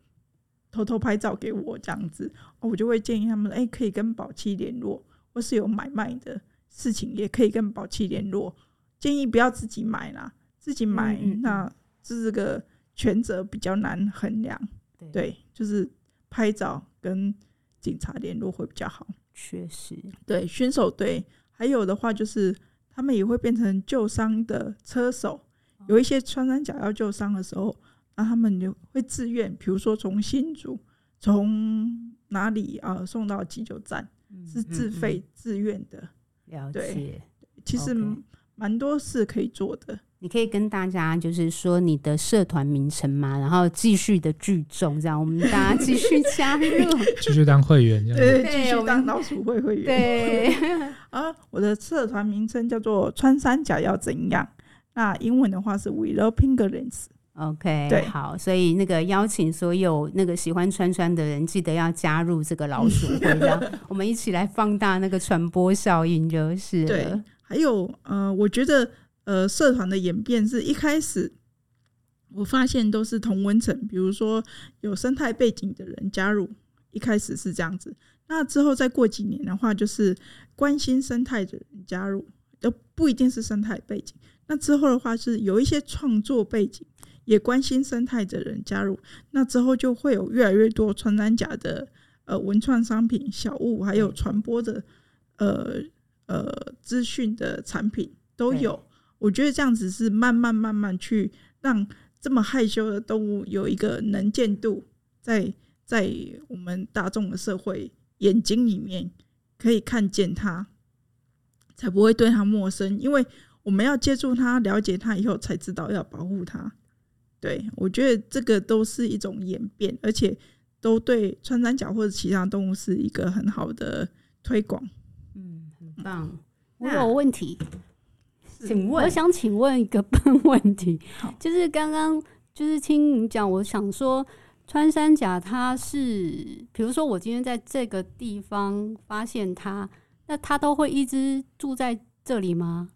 偷偷拍照给我这样子，我就会建议他们，哎、欸，可以跟宝七联络，或是有买卖的事情，也可以跟宝七联络。建议不要自己买啦，自己买嗯嗯那这个权责比较难衡量。对，对，就是拍照跟警察联络会比较好。确实，对，选手队还有的话就是他们也会变成救伤的车手。有一些穿山甲要救伤的时候，那他们就会自愿，比如说从新竹从哪里啊送到急救站，是自费自愿的。了解，其实蛮多事可以做的。你可以跟大家就是说你的社团名称嘛，然后继续的聚众，这样我们大家继续 [laughs] 加入，继续当会员，这样对，继续当老鼠会会员。对 [laughs] 啊，我的社团名称叫做“穿山甲要怎样”。那英文的话是 We Love Penguins。OK，对，好，所以那个邀请所有那个喜欢穿山的人，记得要加入这个老鼠会，这样 [laughs] 我们一起来放大那个传播效应，就是对。还有呃，我觉得呃，社团的演变是一开始我发现都是同温层，比如说有生态背景的人加入，一开始是这样子。那之后再过几年的话，就是关心生态的人加入，都不一定是生态背景。那之后的话是有一些创作背景，也关心生态的人加入，那之后就会有越来越多穿山甲的呃文创商品、小物，还有传播的呃呃资讯的产品都有。我觉得这样子是慢慢慢慢去让这么害羞的动物有一个能见度在，在在我们大众的社会眼睛里面可以看见它，才不会对它陌生，因为。我们要接触它，了解它以后，才知道要保护它。对，我觉得这个都是一种演变，而且都对穿山甲或者其他动物是一个很好的推广。嗯，很棒。我有问题，请问，我想请问一个笨问题，就是刚刚就是听你讲，我想说穿山甲它是，比如说我今天在这个地方发现它，那它都会一直住在这里吗？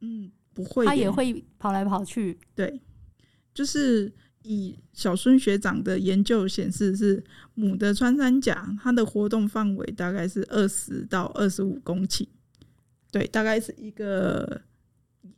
嗯，不会，它也会跑来跑去。对，就是以小孙学长的研究显示，是母的穿山甲，它的活动范围大概是二十到二十五公顷。对，大概是一个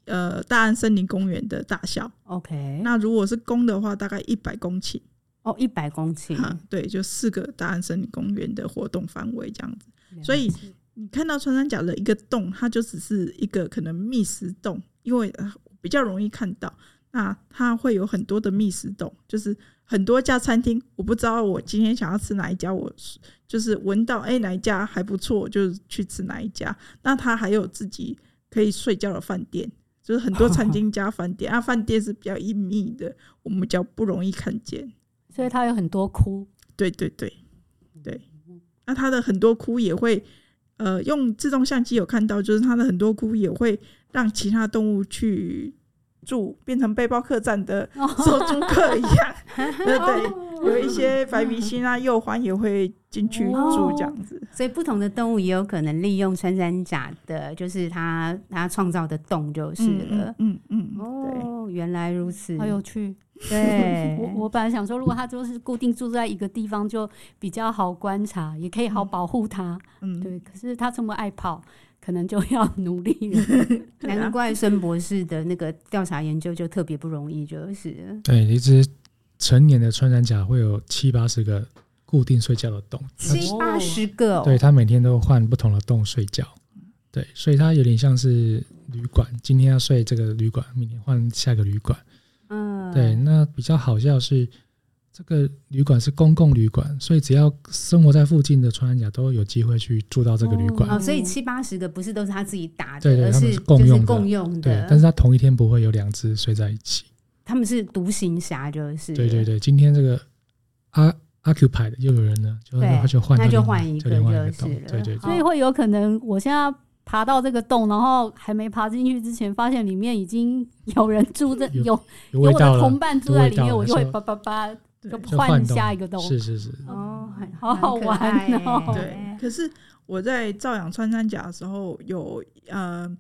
呃大安森林公园的大小。OK，那如果是公的话，大概一百公顷。哦，一百公顷。对，就四个大安森林公园的活动范围这样子。所以。你看到穿山甲的一个洞，它就只是一个可能觅食洞，因为比较容易看到。那它会有很多的觅食洞，就是很多家餐厅，我不知道我今天想要吃哪一家，我就是闻到哎、欸、哪一家还不错，就去吃哪一家。那它还有自己可以睡觉的饭店，就是很多餐厅加饭店，[laughs] 啊，饭店是比较隐秘的，我们比较不容易看见，所以它有很多窟。对对对对，那它的很多窟也会。呃，用自动相机有看到，就是它的很多窟也会让其他动物去住，变成背包客栈的 [laughs] 收租客一样，对 [laughs] 对，[laughs] 有一些白鼻心啊、幼獾也会进去住这样子。所以不同的动物也有可能利用穿山甲的，就是它它创造的洞就是了。嗯嗯，嗯，哦，原来如此，好有趣。对，我 [laughs] 我本来想说，如果它就是固定住在一个地方，就比较好观察，也可以好保护它。嗯，对。可是它这么爱跑，可能就要努力了。[laughs] 难怪孙博士的那个调查研究就特别不容易，就是。对，一只成年的穿山甲会有七八十个固定睡觉的洞，七八十个、哦。对，它每天都换不同的洞睡觉。对，所以它有点像是旅馆，今天要睡这个旅馆，明天换下个旅馆。嗯，对，那比较好笑是，这个旅馆是公共旅馆，所以只要生活在附近的穿山甲都有机会去住到这个旅馆。哦，所以七八十个不是都是他自己打的，对对，而是共用的，共用的。对，但是他同一天不会有两只睡在一起。他们是独行侠，就是对对对。今天这个阿 occupied 又有人了，就他就换，那就换一个就就是了。对对，所以会有可能，我现在爬到这个洞，然后还没爬进去之前，发现里面已经有人住在，有有我的同伴住在里面，我就会叭叭叭就换下一个洞。是是是，哦，好好玩哦。对，可是我在照养穿山甲的时候，有呃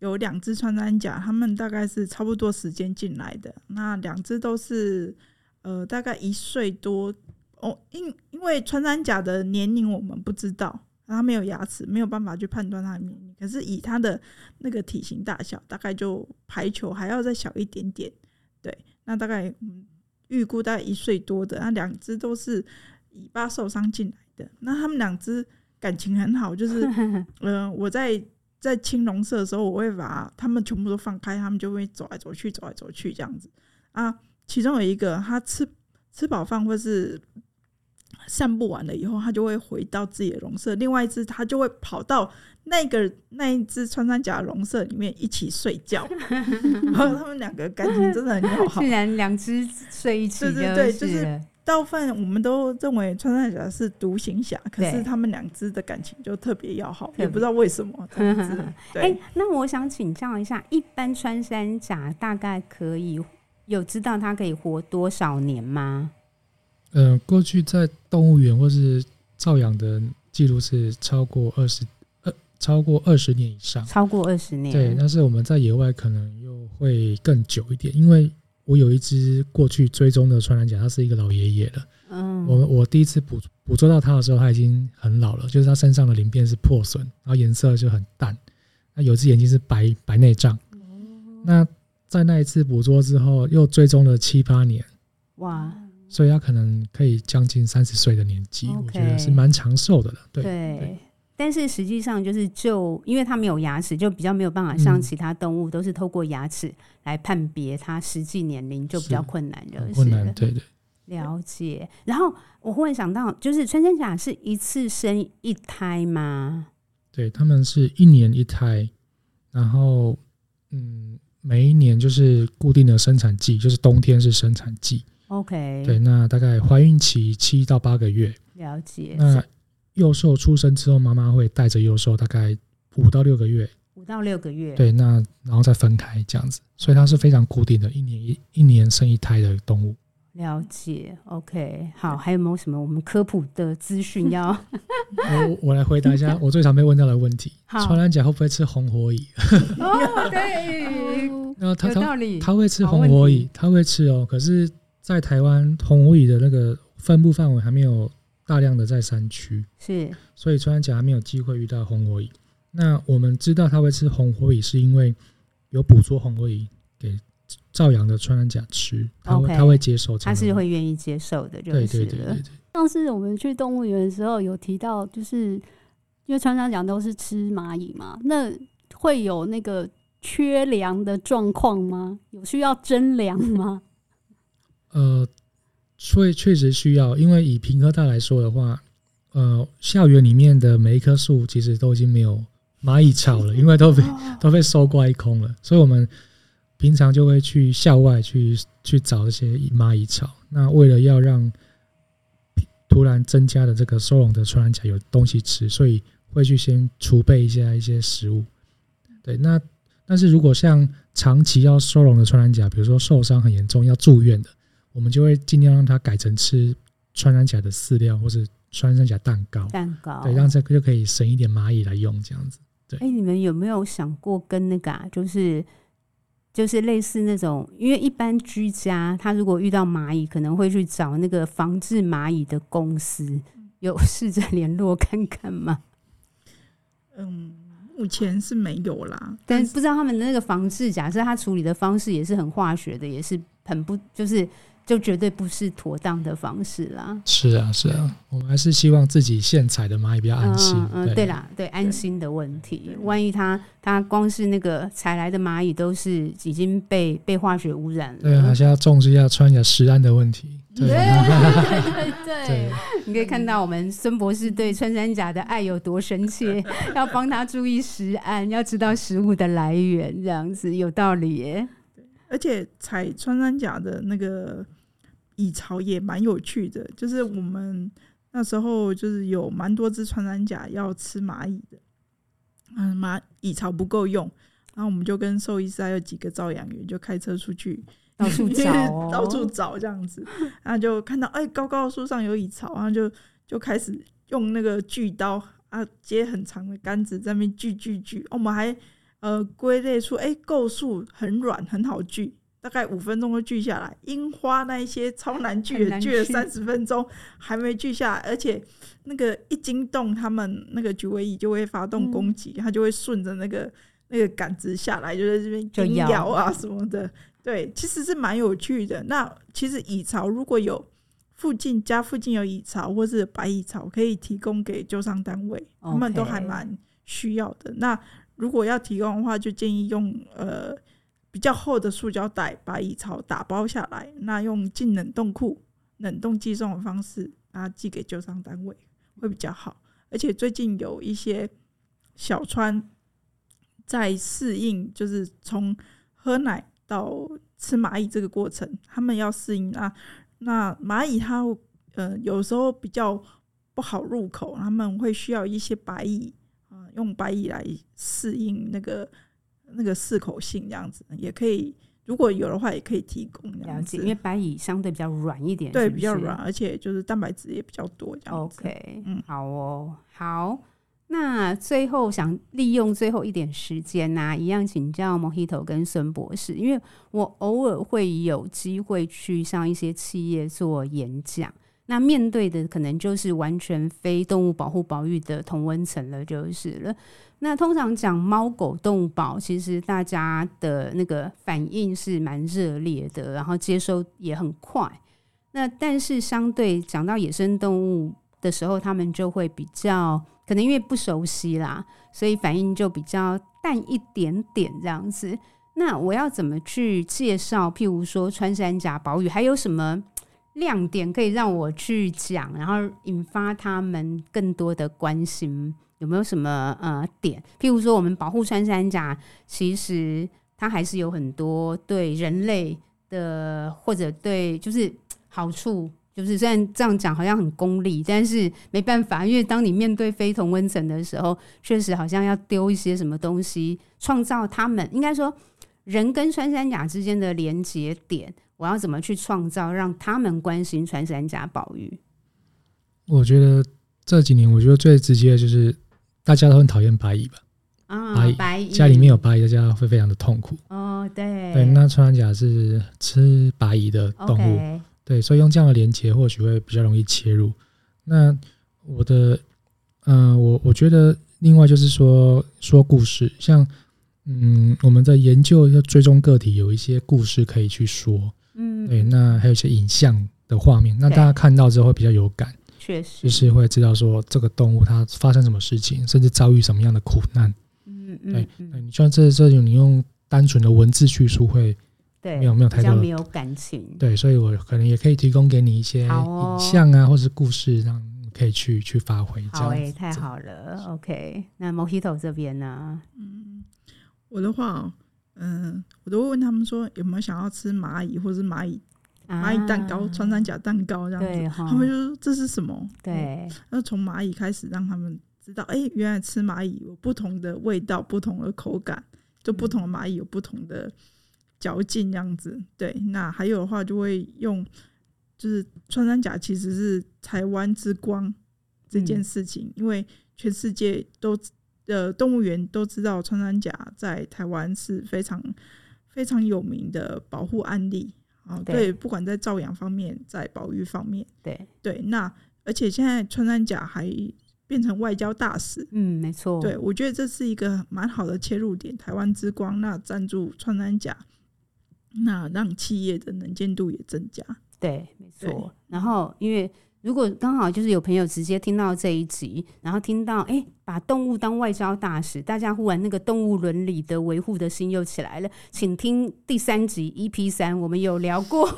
有两只穿山甲，他们大概是差不多时间进来的，那两只都是呃大概一岁多。哦，因因为穿山甲的年龄我们不知道，它没有牙齿，没有办法去判断它的年龄。可是以它的那个体型大小，大概就排球还要再小一点点。对，那大概预估大概一岁多的，那两只都是尾巴受伤进来的。那他们两只感情很好，就是嗯、[laughs] 呃，我在在青龙社的时候，我会把他们全部都放开，他们就会走来走去，走来走去这样子啊。其中有一个，他吃吃饱饭或是。散步完了以后，他就会回到自己的笼舍。另外一只，他就会跑到那个那一只穿山甲的笼舍里面一起睡觉。[laughs] 然后他们两个感情真的很要好。[laughs] 竟然两只睡一起，对对对，就是大部分我们都认为穿山甲是独行侠，可是他们两只的感情就特别要好，也不知道为什么。[laughs] 对、欸，那我想请教一下，一般穿山甲大概可以有知道它可以活多少年吗？嗯、呃，过去在动物园或是照养的记录是超过二十二，超过二十年以上。超过二十年，对。但是我们在野外可能又会更久一点，因为我有一只过去追踪的穿山甲，它是一个老爷爷了。嗯，我我第一次捕捕捉到它的时候，它已经很老了，就是它身上的鳞片是破损，然后颜色就很淡。那有只眼睛是白白内障。那在那一次捕捉之后，又追踪了七八年。哇！所以它可能可以将近三十岁的年纪我觉得是蛮长寿的了。对，对但是实际上就是就因为它没有牙齿，就比较没有办法像其他动物都是透过牙齿来判别它实际年龄，就比较困难的。困难，对对。了解。然后我忽然想到，就是穿山甲是一次生一胎吗？对，他们是一年一胎，然后嗯，每一年就是固定的生产季，就是冬天是生产季。OK，对，那大概怀孕期七到八个月，了解。那幼兽出生之后，妈妈会带着幼兽大概五到六个月，五到六个月，对，那然后再分开这样子，所以它是非常固定的，一年一一年生一胎的动物。了解，OK，好，还有没有什么我们科普的资讯要？我我来回答一下 [laughs] 我最常被问到的问题：穿山甲会不会吃红火蚁？哦，对，那它它它会吃红火蚁，它会吃哦，可是。在台湾红火蚁的那个分布范围还没有大量的在山区，是，所以穿山甲还没有机会遇到红火蚁。那我们知道它会吃红火蚁，是因为有捕捉红火蚁给照养的穿山甲吃，它会它会接受，它是会愿意接受的，就是。对对对对对。上次我们去动物园的时候有提到，就是因为穿山甲都是吃蚂蚁嘛，那会有那个缺粮的状况吗？有需要征粮吗？呃，确确实需要，因为以平科大来说的话，呃，校园里面的每一棵树其实都已经没有蚂蚁巢了，因为都被 [laughs] 都被收刮一空了，所以我们平常就会去校外去去找一些蚂蚁巢。那为了要让突然增加的这个收容的穿山甲有东西吃，所以会去先储备一些一些食物。对，那但是如果像长期要收容的穿山甲，比如说受伤很严重要住院的。我们就会尽量让它改成吃穿山甲的饲料，或是穿山甲蛋糕。蛋糕，对，让这个就可以省一点蚂蚁来用，这样子。对。哎、欸，你们有没有想过跟那个、啊，就是就是类似那种，因为一般居家，他如果遇到蚂蚁，可能会去找那个防治蚂蚁的公司，有试着联络看看吗？嗯，目前是没有啦，但不知道他们的那个防治，假设他处理的方式也是很化学的，也是很不就是。就绝对不是妥当的方式啦。是啊，是啊，我们还是希望自己现采的蚂蚁比较安心。嗯，对，对啦，对安心的问题。万一它它光是那个采来的蚂蚁都是已经被被化学污染了，对，还是要重视一下穿甲食安的问题。对对，对，[laughs] 对，对，你可以看到我们孙博士对穿山甲的爱有多深切，[laughs] 要帮他注意食安，要知道食物的来源，这样子有道理耶。而且采穿山甲的那个蚁巢也蛮有趣的，就是我们那时候就是有蛮多只穿山甲要吃蚂蚁的，嗯，蚂蚁巢不够用，然后我们就跟兽医师还有几个照养员就开车出去 [laughs] 到处找、[laughs] 哦，到处找这样子，[laughs] 然后就看到哎、欸、高高的树上有蚁巢，然后就就开始用那个锯刀啊接很长的杆子在那边锯锯锯，我们还。呃，归类出哎，构树很软，很好锯，大概五分钟就锯下来。樱花那一些超难锯，锯了三十分钟还没锯下来，而且那个一惊动，他们那个举尾蚁就会发动攻击，它、嗯、就会顺着那个那个杆子下来，就在这边叮咬啊什么的。对，其实是蛮有趣的。那其实蚁巢如果有附近家附近有蚁巢或是白蚁巢，可以提供给救伤单位.他们都还蛮需要的。那如果要提供的话，就建议用呃比较厚的塑胶袋把蚁巢打包下来，那用进冷冻库冷冻寄送的方式，啊寄给救伤单位会比较好。而且最近有一些小川在适应，就是从喝奶到吃蚂蚁这个过程，他们要适应啊。那蚂蚁它呃有时候比较不好入口，他们会需要一些白蚁啊。用白蚁来适应那个那个适口性，这样子也可以。如果有的话，也可以提供这样子。因为白蚁相对比较软一点，对，比较软，而且就是蛋白质也比较多。这样子。OK，嗯，好哦，好。那最后想利用最后一点时间呢、啊，一样请教 Mojito 跟孙博士，因为我偶尔会有机会去上一些企业做演讲。那面对的可能就是完全非动物保护保育的同温层了，就是了。那通常讲猫狗动物保，其实大家的那个反应是蛮热烈的，然后接收也很快。那但是相对讲到野生动物的时候，他们就会比较可能因为不熟悉啦，所以反应就比较淡一点点这样子。那我要怎么去介绍？譬如说穿山甲保育，还有什么？亮点可以让我去讲，然后引发他们更多的关心，有没有什么呃点？譬如说，我们保护穿山甲，其实它还是有很多对人类的或者对就是好处，就是虽然这样讲好像很功利，但是没办法，因为当你面对非同温层的时候，确实好像要丢一些什么东西，创造他们应该说人跟穿山甲之间的连接点。我要怎么去创造让他们关心穿山甲保育？我觉得这几年，我觉得最直接的就是大家都很讨厌白蚁吧。啊，白蚁家里面有白蚁，大家会非常的痛苦。哦，对对，那穿山甲是吃白蚁的动物，okay. 对，所以用这样的连接或许会比较容易切入。那我的，嗯、呃，我我觉得另外就是说说故事，像嗯，我们在研究要追踪个体，有一些故事可以去说。嗯，对，那还有一些影像的画面，那大家看到之后会比较有感，确实，就是会知道说这个动物它发生什么事情，甚至遭遇什么样的苦难。嗯嗯，对，嗯、你像这这种你用单纯的文字叙述会，对，没有没有太多没有感情。对，所以我可能也可以提供给你一些影像啊，哦、或是故事，让你可以去去发挥。好诶、欸，太好了。OK，那 Mojito 这边呢？嗯，我的话。嗯，我都会问他们说有没有想要吃蚂蚁或者是蚂蚁蚂蚁蛋糕、穿山甲蛋糕这样子，他们就说这是什么？对，那从蚂蚁开始让他们知道，哎、欸，原来吃蚂蚁有不同的味道、不同的口感，就不同的蚂蚁有不同的嚼劲这样子。对，那还有的话就会用，就是穿山甲其实是台湾之光这件事情，嗯、因为全世界都。的动物园都知道，穿山甲在台湾是非常非常有名的保护案例啊。对，不管在照养方面，在保育方面，对对。那而且现在穿山甲还变成外交大使，嗯，没错。对，我觉得这是一个蛮好的切入点。台湾之光，那赞助穿山甲，那让企业的能见度也增加。对，没错。然后因为。如果刚好就是有朋友直接听到这一集，然后听到哎、把动物当外交大使，大家忽然那个动物伦理的维护的心又起来了，请听第三集 EP 三，我们有聊过。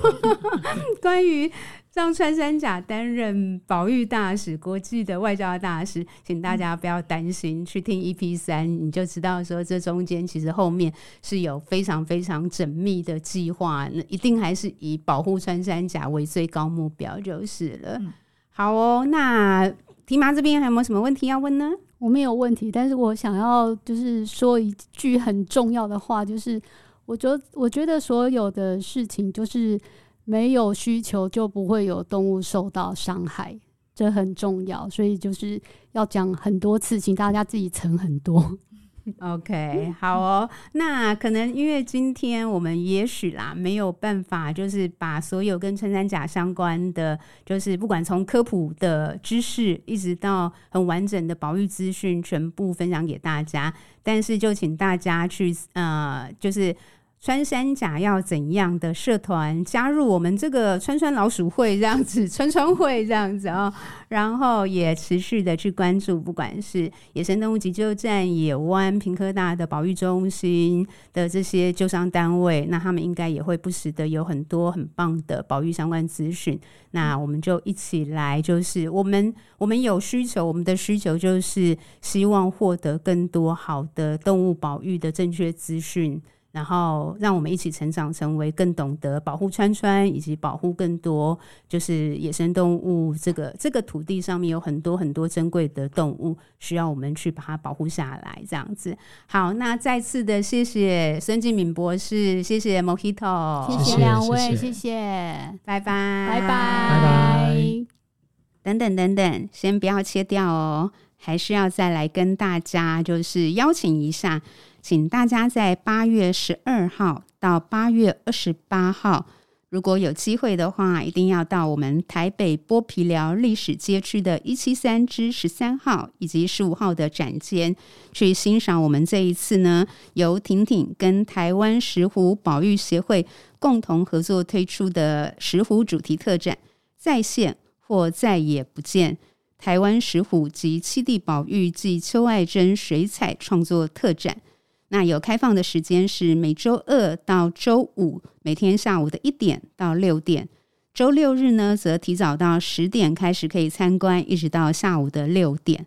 [laughs] 关于让穿山甲担任保育大使、国际的外交大使，请大家不要担心，去听 EP 三，你就知道说这中间其实后面是有非常非常缜密的计划，那一定还是以保护穿山甲为最高目标就是了。嗯、好哦，那提麻这边还有没有什么问题要问呢？我没有问题，但是我想要就是说一句很重要的话，就是我觉得我觉得所有的事情就是。没有需求就不会有动物受到伤害，这很重要，所以就是要讲很多次，请大家自己存很多。OK，[laughs] 好哦。那可能因为今天我们也许啦没有办法，就是把所有跟穿山甲相关的，就是不管从科普的知识，一直到很完整的保育资讯，全部分享给大家。但是就请大家去呃，就是。穿山甲要怎样的社团加入我们这个川川老鼠会这样子，穿穿会这样子啊、哦，然后也持续的去关注，不管是野生动物急救站、野湾、平科大的保育中心的这些救伤单位，那他们应该也会不时的有很多很棒的保育相关资讯。那我们就一起来，就是我们我们有需求，我们的需求就是希望获得更多好的动物保育的正确资讯。然后让我们一起成长，成为更懂得保护川川，以及保护更多就是野生动物。这个这个土地上面有很多很多珍贵的动物，需要我们去把它保护下来。这样子，好，那再次的谢谢孙敬敏博士，谢谢 Mojito，谢谢两位，谢谢，谢谢，拜拜，拜拜，拜拜。等等等等，先不要切掉哦，还是要再来跟大家就是邀请一下。请大家在八月十二号到八月二十八号，如果有机会的话，一定要到我们台北剥皮寮历史街区的一七三之十三号以及十五号的展间，去欣赏我们这一次呢由婷婷跟台湾石虎保育协会共同合作推出的石虎主题特展《再现或再也不见台湾石虎及七地保育暨邱爱珍水彩创作特展》。那有开放的时间是每周二到周五，每天下午的一点到六点。周六日呢，则提早到十点开始可以参观，一直到下午的六点。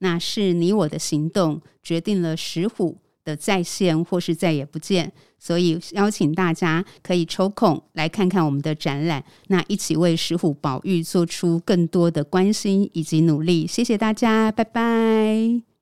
那是你我的行动决定了石虎的再现或是再也不见，所以邀请大家可以抽空来看看我们的展览，那一起为石虎保育做出更多的关心以及努力。谢谢大家，拜拜。